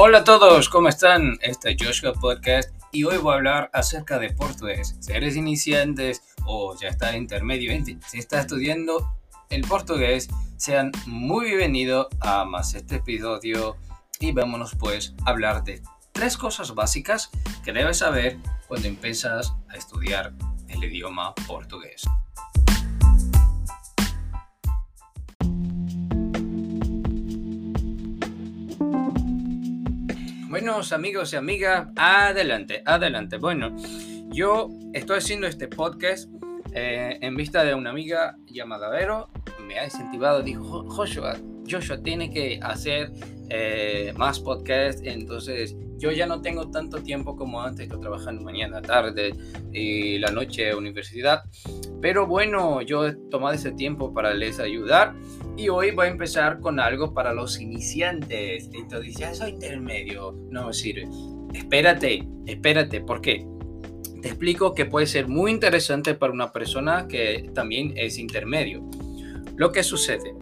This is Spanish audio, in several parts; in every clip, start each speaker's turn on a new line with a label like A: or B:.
A: Hola a todos, ¿cómo están? Este es Joshua Podcast y hoy voy a hablar acerca de portugués. Si eres iniciantes o ya estás intermedio, si estás estudiando el portugués, sean muy bienvenidos a más este episodio y vámonos pues a hablar de tres cosas básicas que debes saber cuando empiezas a estudiar el idioma portugués. Buenos amigos y amigas, adelante, adelante. Bueno, yo estoy haciendo este podcast eh, en vista de una amiga llamada Vero. Me ha incentivado, dijo, Joshua, Joshua tiene que hacer eh, más podcast. Entonces, yo ya no tengo tanto tiempo como antes, estoy trabajando mañana, tarde y la noche universidad. Pero bueno, yo he tomado ese tiempo para les ayudar y hoy voy a empezar con algo para los iniciantes. Entonces, ya soy intermedio, no me sirve. Espérate, espérate, ¿por qué? Te explico que puede ser muy interesante para una persona que también es intermedio. Lo que sucede,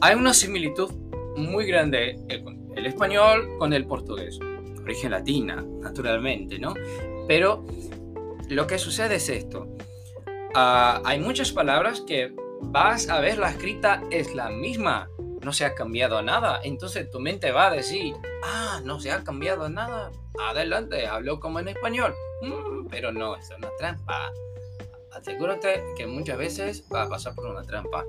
A: hay una similitud muy grande el español con el portugués origen latina, naturalmente, ¿no? Pero lo que sucede es esto. Ah, hay muchas palabras que vas a ver la escrita es la misma, no se ha cambiado nada. Entonces tu mente va a decir, ah, no se ha cambiado nada. Adelante, hablo como en español. Mm, pero no, es una trampa. Asegúrate que muchas veces va a pasar por una trampa.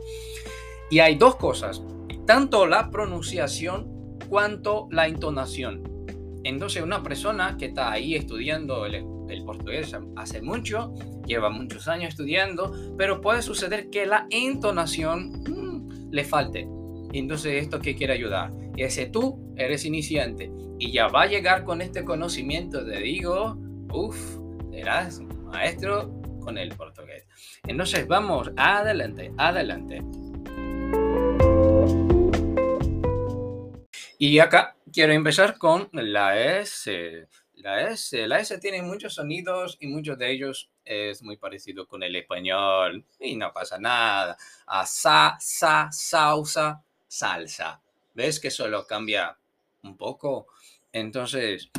A: Y hay dos cosas, tanto la pronunciación cuanto la entonación. Entonces una persona que está ahí estudiando el, portugués hace mucho, lleva muchos años estudiando, pero puede suceder que la entonación mm, le falte. Entonces esto que quiere ayudar. Ese tú eres iniciante y ya va a llegar con este conocimiento de digo, uff, serás maestro con el portugués. Entonces vamos, adelante, adelante. Y acá quiero empezar con la S. La S, la S tiene muchos sonidos y muchos de ellos es muy parecido con el español y no pasa nada. A sa, sa, sausa, salsa. ¿Ves que solo cambia un poco? Entonces,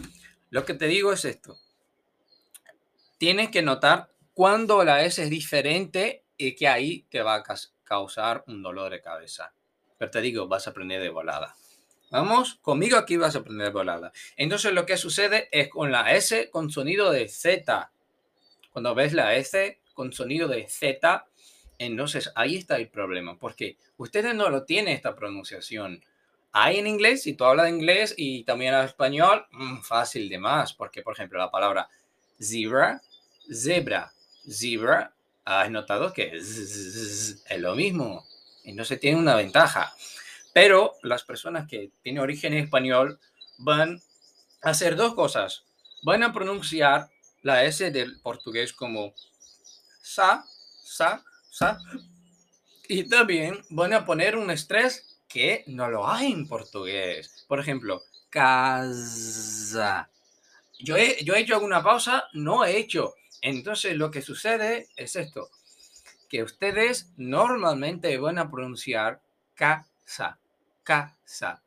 A: lo que te digo es esto. Tienes que notar cuando la S es diferente y que ahí te va a causar un dolor de cabeza. Pero te digo, vas a aprender de volada. Vamos, conmigo aquí vas a aprender volada. Entonces lo que sucede es con la S con sonido de Z. Cuando ves la S con sonido de Z, entonces ahí está el problema, porque ustedes no lo tienen esta pronunciación. Hay en inglés, si tú hablas inglés y también en español, mm, fácil de más, porque por ejemplo la palabra zebra, zebra, zebra, has notado que es, es lo mismo. Entonces tiene una ventaja. Pero las personas que tienen origen español van a hacer dos cosas. Van a pronunciar la S del portugués como sa, sa, sa. Y también van a poner un estrés que no lo hay en portugués. Por ejemplo, casa. Yo he, yo he hecho alguna pausa, no he hecho. Entonces lo que sucede es esto, que ustedes normalmente van a pronunciar casa casa.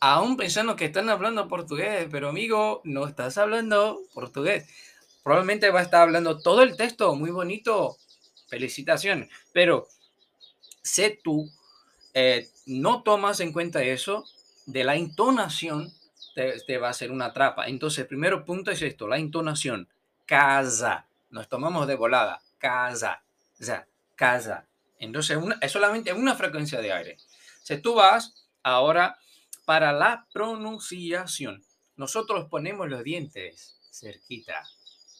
A: Aún pensando que están hablando portugués, pero amigo, no estás hablando portugués. Probablemente va a estar hablando todo el texto, muy bonito. Felicitaciones. Pero sé tú, eh, no tomas en cuenta eso, de la entonación te, va a ser una trapa. Entonces, el primer punto es esto, la entonación. Casa. Nos tomamos de volada. Casa. O sea, casa. Entonces, es solamente una frecuencia de aire. Si tú vas Ahora, para la pronunciación, nosotros ponemos los dientes cerquita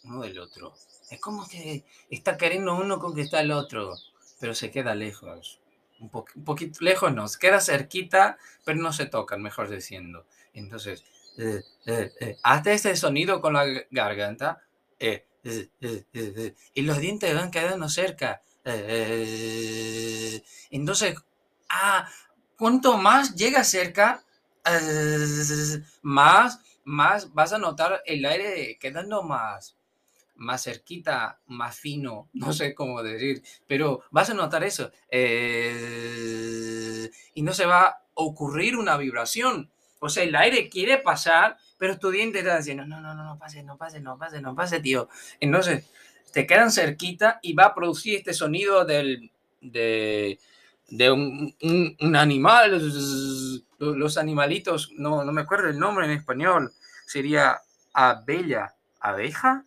A: uno del otro. Es como que está queriendo uno conquistar al otro, pero se queda lejos. Un, poquito lejos no, se queda cerquita, pero no se tocan, mejor diciendo. Entonces, eh, eh, eh, hazte ese sonido con la garganta y los dientes van quedando cerca. entonces, ah, cuanto más llega cerca, más, más vas a notar el aire quedando más, más cerquita, más fino, no sé cómo decir, pero vas a notar eso. Eh, y no se va a ocurrir una vibración. O sea, el aire quiere pasar, pero tu diente está diciendo, no, no, no, no pase, no pase, no pase, no pase, tío. Entonces, te quedan cerquita y va a producir este sonido del, de, de un, un, animal, los animalitos, no, no me acuerdo el nombre en español, sería abella, abeja,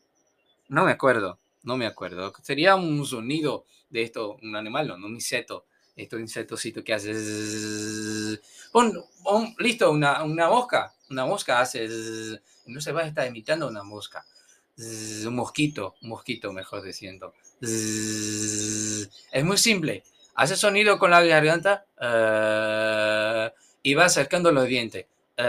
A: no me acuerdo, no me acuerdo, sería un sonido de esto, un animal, no, un insecto, estos insectositos que hace, listo, una, una mosca, una mosca hace, no se va a estar imitando una mosca, un mosquito, un mosquito mejor diciendo, es muy simple, hace sonido con la garganta uh, y va acercando los dientes. Uh,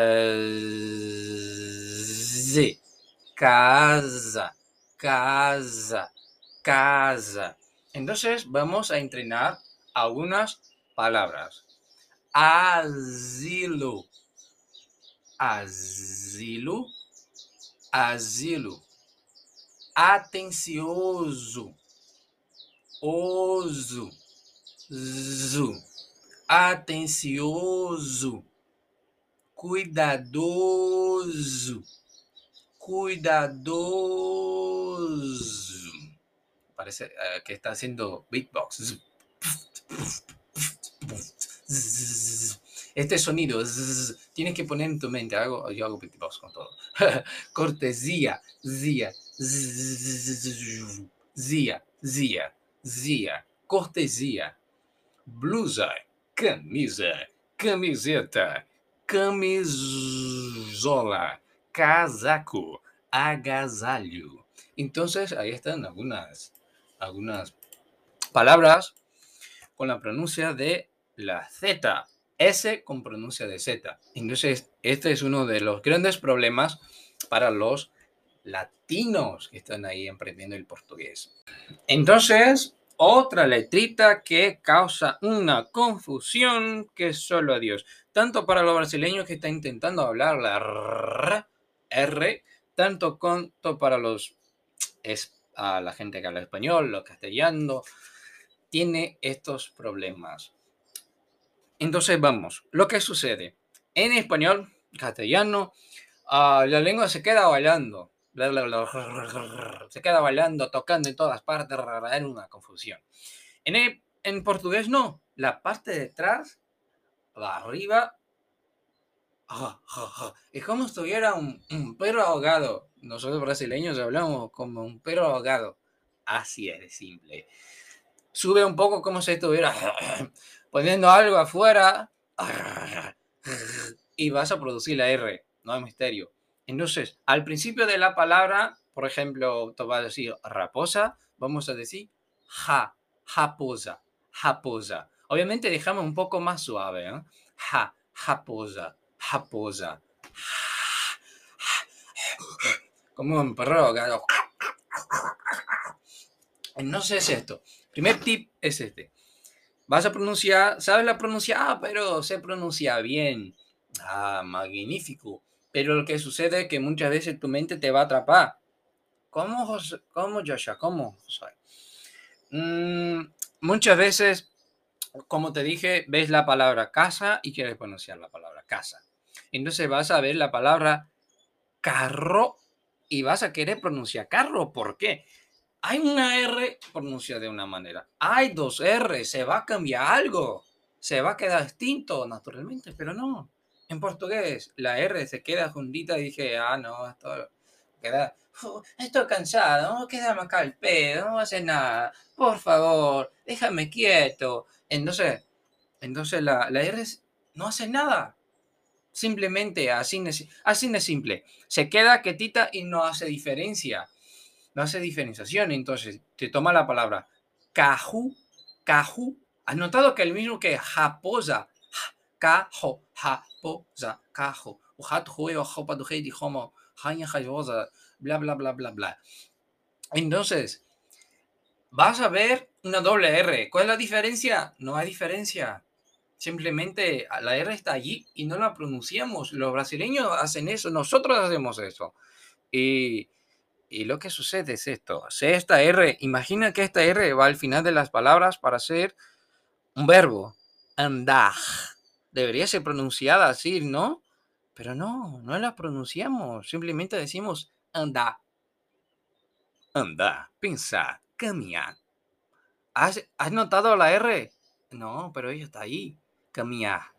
A: casa, casa, casa. Entonces vamos a entrenar algunas palabras. Asilo, asilo, asilo. Atencioso, oso zu, atencioso, cuidadoso, cuidadoso. Parece uh, que está haciendo beatbox. Este sonido tienes que poner en tu mente. Hago, yo hago beatbox con todo. Cortesía, zia, zia, zia, zia, cortesia blusa, camisa, camiseta, camisola, casaco, agasalho. Entonces, ahí están algunas, algunas palabras con la pronuncia de la Z. S con pronuncia de Z. Entonces, este es uno de los grandes problemas para los latinos que están ahí emprendiendo el portugués. Entonces, otra letrita que causa una confusión que solo a Dios. Tanto para los brasileños que están intentando hablar la R, tanto cuanto para los es, a la gente que habla español, los castellano, tiene estos problemas. Entonces vamos, lo que sucede en español, castellano, uh, la lengua se queda bailando se queda bailando, tocando en todas partes, era una confusión. En, en portugués no, la parte de atrás, la arriba, es como si tuviera un, un, perro ahogado. Nosotros brasileños hablamos como un perro ahogado. Así es simple. Sube un poco como si estuviera poniendo algo afuera y vas a producir la R. No hay misterio. Entonces, al principio de la palabra, por ejemplo, te vas a decir raposa, vamos a decir ja, japosa, japosa. Obviamente dejamos un poco más suave, ¿eh? Ja, japosa, japosa. Como un perro No sé es esto. Primer tip es este. Vas a pronunciar, ¿sabes la pronuncia? Ah, pero se pronuncia bien. Ah, magnífico. Pero lo que sucede es que muchas veces tu mente te va a atrapar. ¿Cómo, José? ¿Cómo Joshua? ¿Cómo, José? Mm, muchas veces, como te dije, ves la palabra casa y quieres pronunciar la palabra casa. Entonces vas a ver la palabra carro y vas a querer pronunciar carro. ¿Por qué? Hay una R pronunciada de una manera. Hay dos R. Se va a cambiar algo. Se va a quedar distinto, naturalmente, pero no en portugués la R se queda juntita y dije, ah, no, esto queda, estoy cansado, no quedarme acá el pedo, no hace nada, por favor, déjame quieto. Entonces, entonces la, la R no hace nada. Simplemente así, así de simple. Se queda quietita y no hace diferencia. No hace diferenciación. Entonces, te toma la palabra caju, caju. ¿Has notado que el mismo que japosa, po, za, cajo, o hat, jue, o jopa, du, di, homo, haña, jayosa, bla, bla, bla, bla, bla. Entonces, vas a ver una doble R. ¿Cuál es la diferencia? No hay diferencia. Simplemente la R está allí y no la pronunciamos. Los brasileños hacen eso, nosotros hacemos eso. Y, y lo que sucede es esto. Si esta R, imagina que esta R va al final de las palabras para ser un verbo. Andar debería ser pronunciada así, ¿no? Pero no, no la pronunciamos. Simplemente decimos anda. Anda, pensar, caminar. ¿Has, ¿Has notado la R? No, pero ella está ahí. Caminar.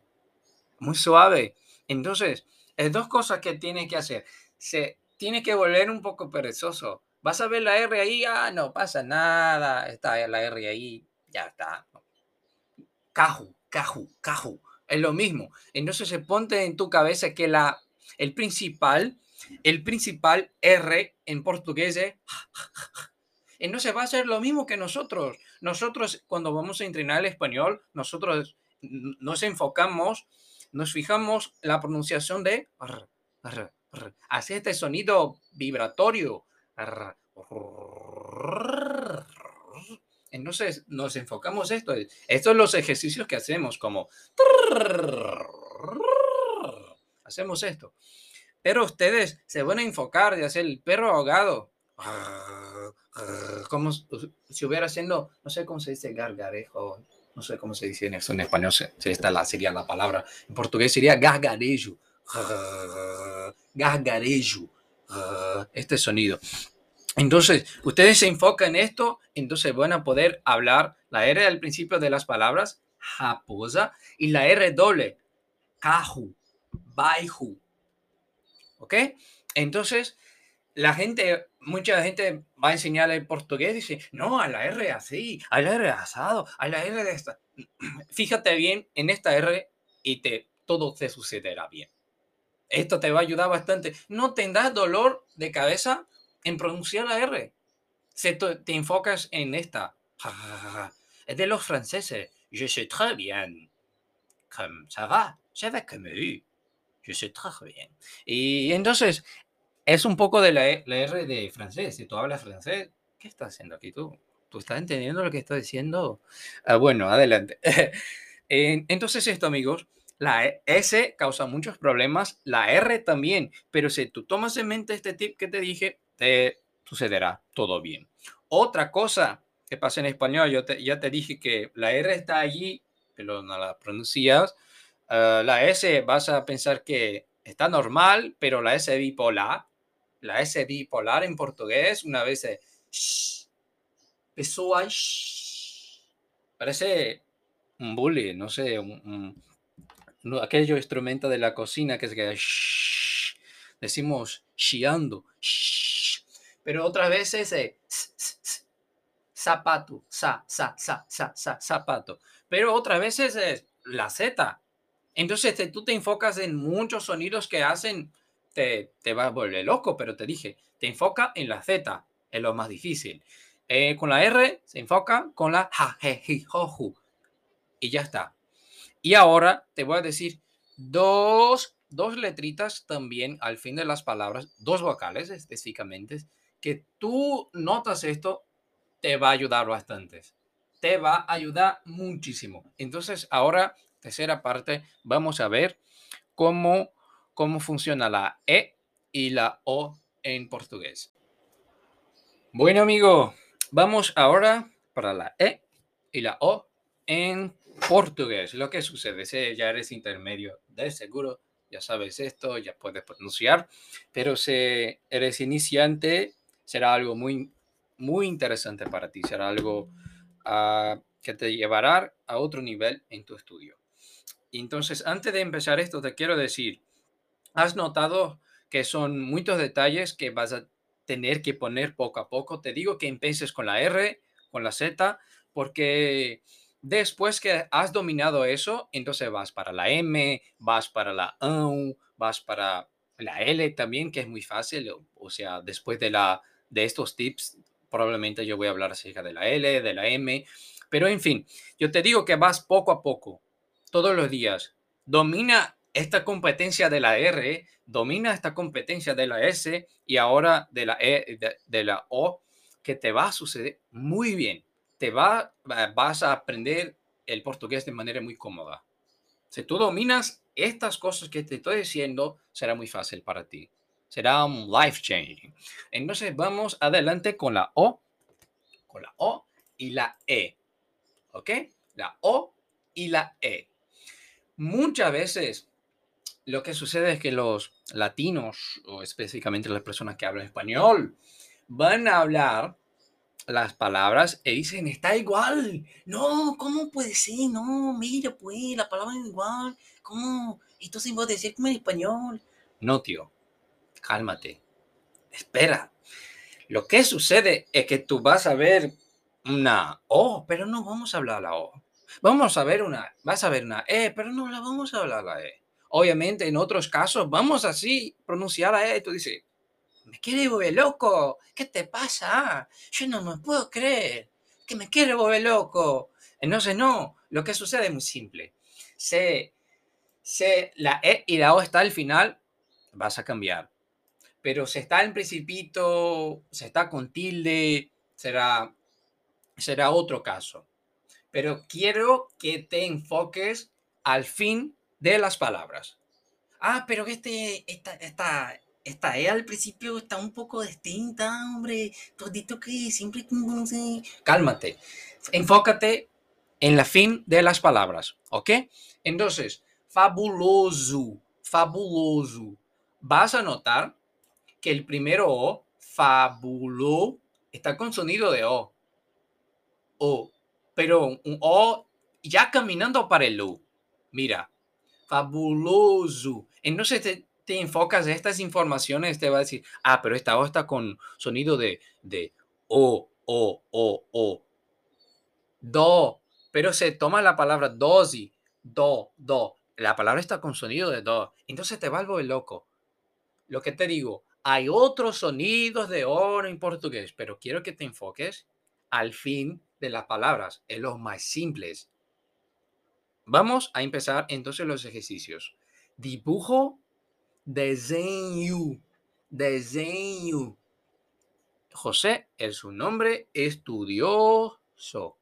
A: Muy suave. Entonces, hay dos cosas que tiene que hacer. Se tiene que volver un poco perezoso. Vas a ver la R ahí, ah, no pasa nada. Está la R ahí, ya está. Caju, caju, caju. Es lo mismo. Entonces se ponte en tu cabeza que la, el principal, el principal R en portugués es entonces va a ser lo mismo que nosotros. Nosotros cuando vamos a entrenar el español, nosotros nos enfocamos, nos fijamos la pronunciación de hace este sonido vibratorio. Entonces nos enfocamos esto. Estos son los ejercicios que hacemos como hacemos esto. Pero ustedes se van a enfocar de hacer el perro ahogado como si hubiera haciendo, no sé cómo se dice gargarejo, no sé cómo se dice en, eso, en español, esta sería la palabra, en portugués sería gargarejo, gargarejo, este sonido. Entonces, ustedes se enfocan en esto, entonces van a poder hablar la R al principio de las palabras, japosa, y la R doble, caju, baiju. ¿Ok? Entonces, la gente, mucha gente va a enseñar el portugués y dice, no, a la R así, a la R asado, a la R de esta. Fíjate bien en esta R y te, todo te sucederá bien. Esto te va a ayudar bastante. No tendrás dolor de cabeza en pronunciar la R. Si te enfocas en esta. Es de los franceses. Je sais très bien. Comme ça va. Je vais comme Je sais très bien. Y entonces, es un poco de la, R de francés. Si tú hablas francés, ¿qué estás haciendo aquí tú? ¿Tú estás entendiendo lo que estoy diciendo? Ah, bueno, adelante. Entonces esto, amigos, la S causa muchos problemas, la R también, pero si tú tomas en mente este tip que te dije, te sucederá todo bien. Otra cosa que pasa en español, yo ya te dije que la R está allí, pero no la pronuncias. Ah, la S vas a pensar que está normal, pero la S bipolar la S bipolar en portugués, una vez es Parece un bully, no sé, un, aquello instrumento de la cocina que es que decimos chiando. Pero otras veces es zapato, sa, sa, sa, sa, sa, zapato. Pero otras veces es la Z. Entonces tú te enfocas en muchos sonidos que hacen te, te va a volver loco, pero te dije, te enfoca en la Z, es lo más difícil. Eh, con la R se enfoca con la ja, je, jo, Y ya está. Y ahora te voy a decir dos, dos letritas también al fin de las palabras, dos vocales específicamente, que tú notas esto, te va a ayudar bastante. Te va a ayudar muchísimo. Entonces, ahora, tercera parte, vamos a ver cómo cómo funciona la E y la O en portugués. Bueno, amigo, vamos ahora para la E y la O en portugués. Lo que sucede, si ya eres intermedio de seguro, ya sabes esto, ya puedes pronunciar, pero si eres iniciante, será algo muy, muy interesante para ti, será algo uh, que te llevará a otro nivel en tu estudio. Entonces, antes de empezar esto, te quiero decir, has notado que son muchos detalles que vas a tener que poner poco a poco. Te digo que empieces con la R, con la Z, porque después que has dominado eso, entonces vas para la M, vas para la U, vas para la L también, que es muy fácil. O sea, después de, la, de estos tips, probablemente yo voy a hablar acerca de la L, de la M. Pero en fin, yo te digo que vas poco a poco, todos los días. Domina esta competencia de la R domina esta competencia de la S y ahora de la E, de, la O, que te va a suceder muy bien. Te va, vas a aprender el portugués de manera muy cómoda. Si tú dominas estas cosas que te estoy diciendo, será muy fácil para ti. Será un life changing. Entonces vamos adelante con la O, con la O y la E. ¿Ok? La O y la E. Muchas veces lo que sucede es que los latinos, o específicamente las personas que hablan español, van a hablar las palabras y dicen, está igual. No, ¿cómo puede ser? No, mira, pues, la palabra es igual. ¿Cómo? Entonces vos decir como en español. No, tío, cálmate. Espera. Lo que sucede es que tú vas a ver una O, pero no vamos a hablar la O. Vamos a ver una, vas a ver una E, pero no la vamos a hablar la E. Obviamente, en otros casos, vamos así pronunciar la E tú dices, me quiere volver loco, ¿qué te pasa? Yo no me puedo creer que me quiere volver loco. Entonces, no, lo que sucede es muy simple. Se, se, la E y la O está al final, vas a cambiar. Pero si está en principito, si está con tilde, será, será otro caso. Pero quiero que te enfoques al fin de las palabras. Ah, pero este, esta, esta, esta E al principio está un poco distinta, hombre. Todito que siempre... Cálmate. Enfócate en la fin de las palabras, ¿ok? Entonces, fabuloso, fabuloso. Vas a notar que el primero O, fabulo, está con sonido de O. O, pero un O ya caminando para el U. Mira, fabuloso. Entonces te, te enfocas en estas informaciones, te va a decir, ah, pero esta O está con sonido de, de O, O, O, O. Do, pero se toma la palabra dosi, do, do. La palabra está con sonido de do. Entonces te vuelvo el loco. Lo que te digo, hay otros sonidos de O en portugués, pero quiero que te enfoques al fin de las palabras, en los más simples. Vamos a empezar entonces los ejercicios. Dibujo, desenho, desenho. José es su nombre estudioso.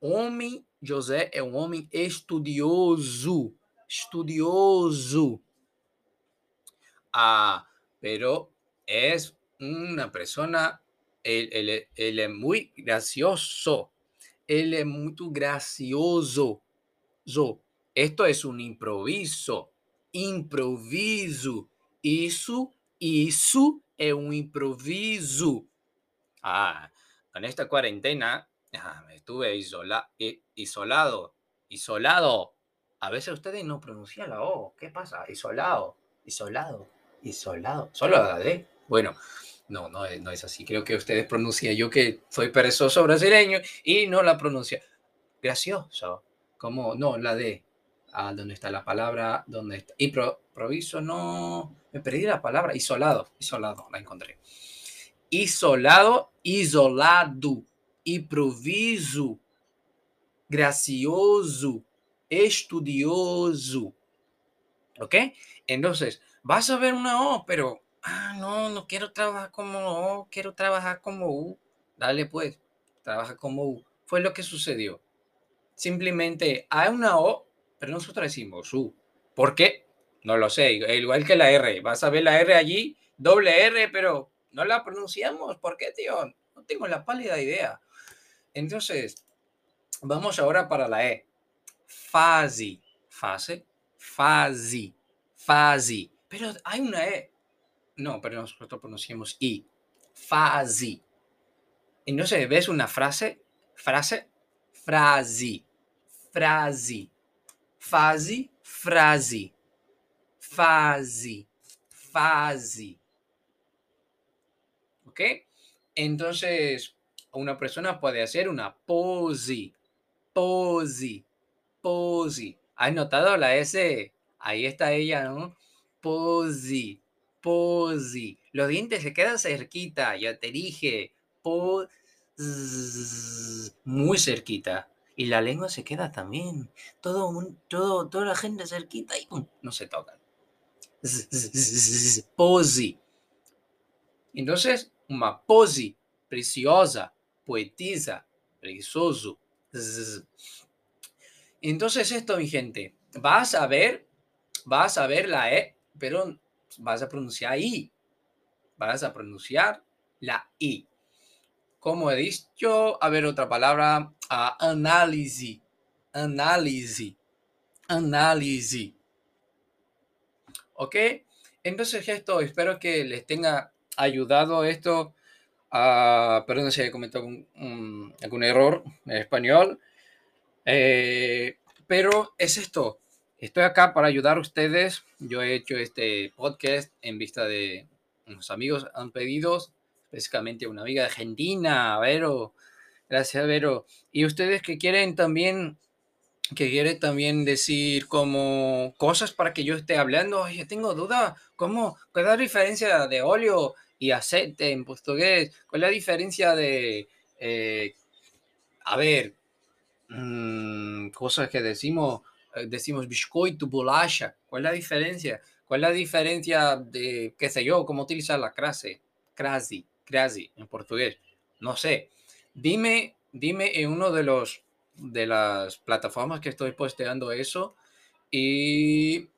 A: Homem, José é um homem estudioso. Estudioso. Ah, pero es una persona, él, él, él es muy gracioso. Él es muy gracioso. Esto es un improviso. Improviso. Isso, isso é um improviso. Ah, en esta cuarentena ah, estuve isola, isolado. Isolado. A veces ustedes no pronuncian la O. ¿Qué pasa? Isolado. Isolado. Isolado. Solo la D. Bueno, no, no no es así. Creo que ustedes pronuncian. Yo que soy perezoso brasileño y no la pronuncia. Gracioso. ¿Cómo? No, la D. Ah, ¿dónde está la palabra? ¿Dónde está? Y proviso, no. Me perdí la palabra. Isolado. Isolado, la encontré. Isolado, isolado. Improviso. Gracioso. Estudioso. ¿Ok? Entonces, vas a ver una O, pero, ah, no, no quiero trabajar como O, quiero trabajar como U. Dale pues, trabaja como U. Fue lo que sucedió simplemente hay una O, pero nosotros decimos U. ¿Por qué? No lo sé, igual que la R. Vas a ver la R allí, doble R, pero no la pronunciamos. ¿Por qué, tío? No tengo la pálida idea. Entonces, vamos ahora para la E. Fase, fase, fase, fase. Pero hay una E. No, pero nosotros pronunciamos I. Fase. Entonces, ¿ves una frase? Frase, frase frase, fase, frase, fase, fase. ¿Ok? Entonces, una persona puede hacer una pose, pose, pose. ¿Has notado la S? Ahí está ella, ¿no? Pose, pose. Los dientes se quedan cerquita, ya te dije. Muy cerquita. Y la lengua se queda también. Todo, todo, toda la gente cerquita y no se tocan. Pose. Entonces, una pose preciosa, poetisa, precioso. Entonces esto, mi gente, vas a ver, vas a ver la E, pero vas a pronunciar I. Vas a pronunciar la I. Como he dicho, a ver otra palabra, análisis, análisis, análisis, ¿Ok? Entonces esto, espero que les tenga ayudado esto. Uh, perdón si he cometido algún, error en español. Eh, pero es esto. Estoy acá para ayudar a ustedes. Yo he hecho este podcast en vista de unos amigos han pedido, específicamente una amiga Argentina, Vero. Gracias, Vero. Y ustedes que quieren también que quiere también decir como cosas para que yo esté hablando. Oye, tengo duda, ¿cómo? ¿Cuál es la diferencia de óleo y aceite en portugués? ¿Cuál es la diferencia de, eh, a ver, mmm, cosas que decimos, decimos biscoito, bolacha? ¿Cuál es la diferencia? ¿Cuál es la diferencia de, qué sé yo, cómo utilizar la crase? Crasi, crasi en portugués. No sé. Dime, dime en uno de los de las plataformas que estoy posteando eso. Y,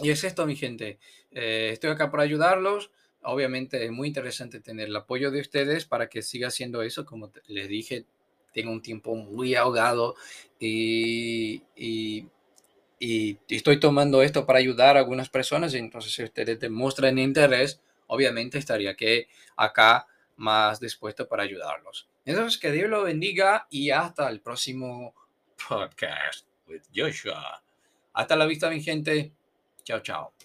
A: y es esto, mi gente. Eh, estoy acá para ayudarlos. Obviamente es muy interesante tener el apoyo de ustedes para que siga haciendo eso. Como les dije, tengo un tiempo muy ahogado y, y, estoy tomando esto para ayudar a algunas personas. Entonces, si ustedes demuestran interés, obviamente estaría que acá más dispuesto para ayudarlos. Entonces, que Dios lo bendiga y hasta el próximo podcast with Joshua. Hasta la vista, mi gente. Chao, chao.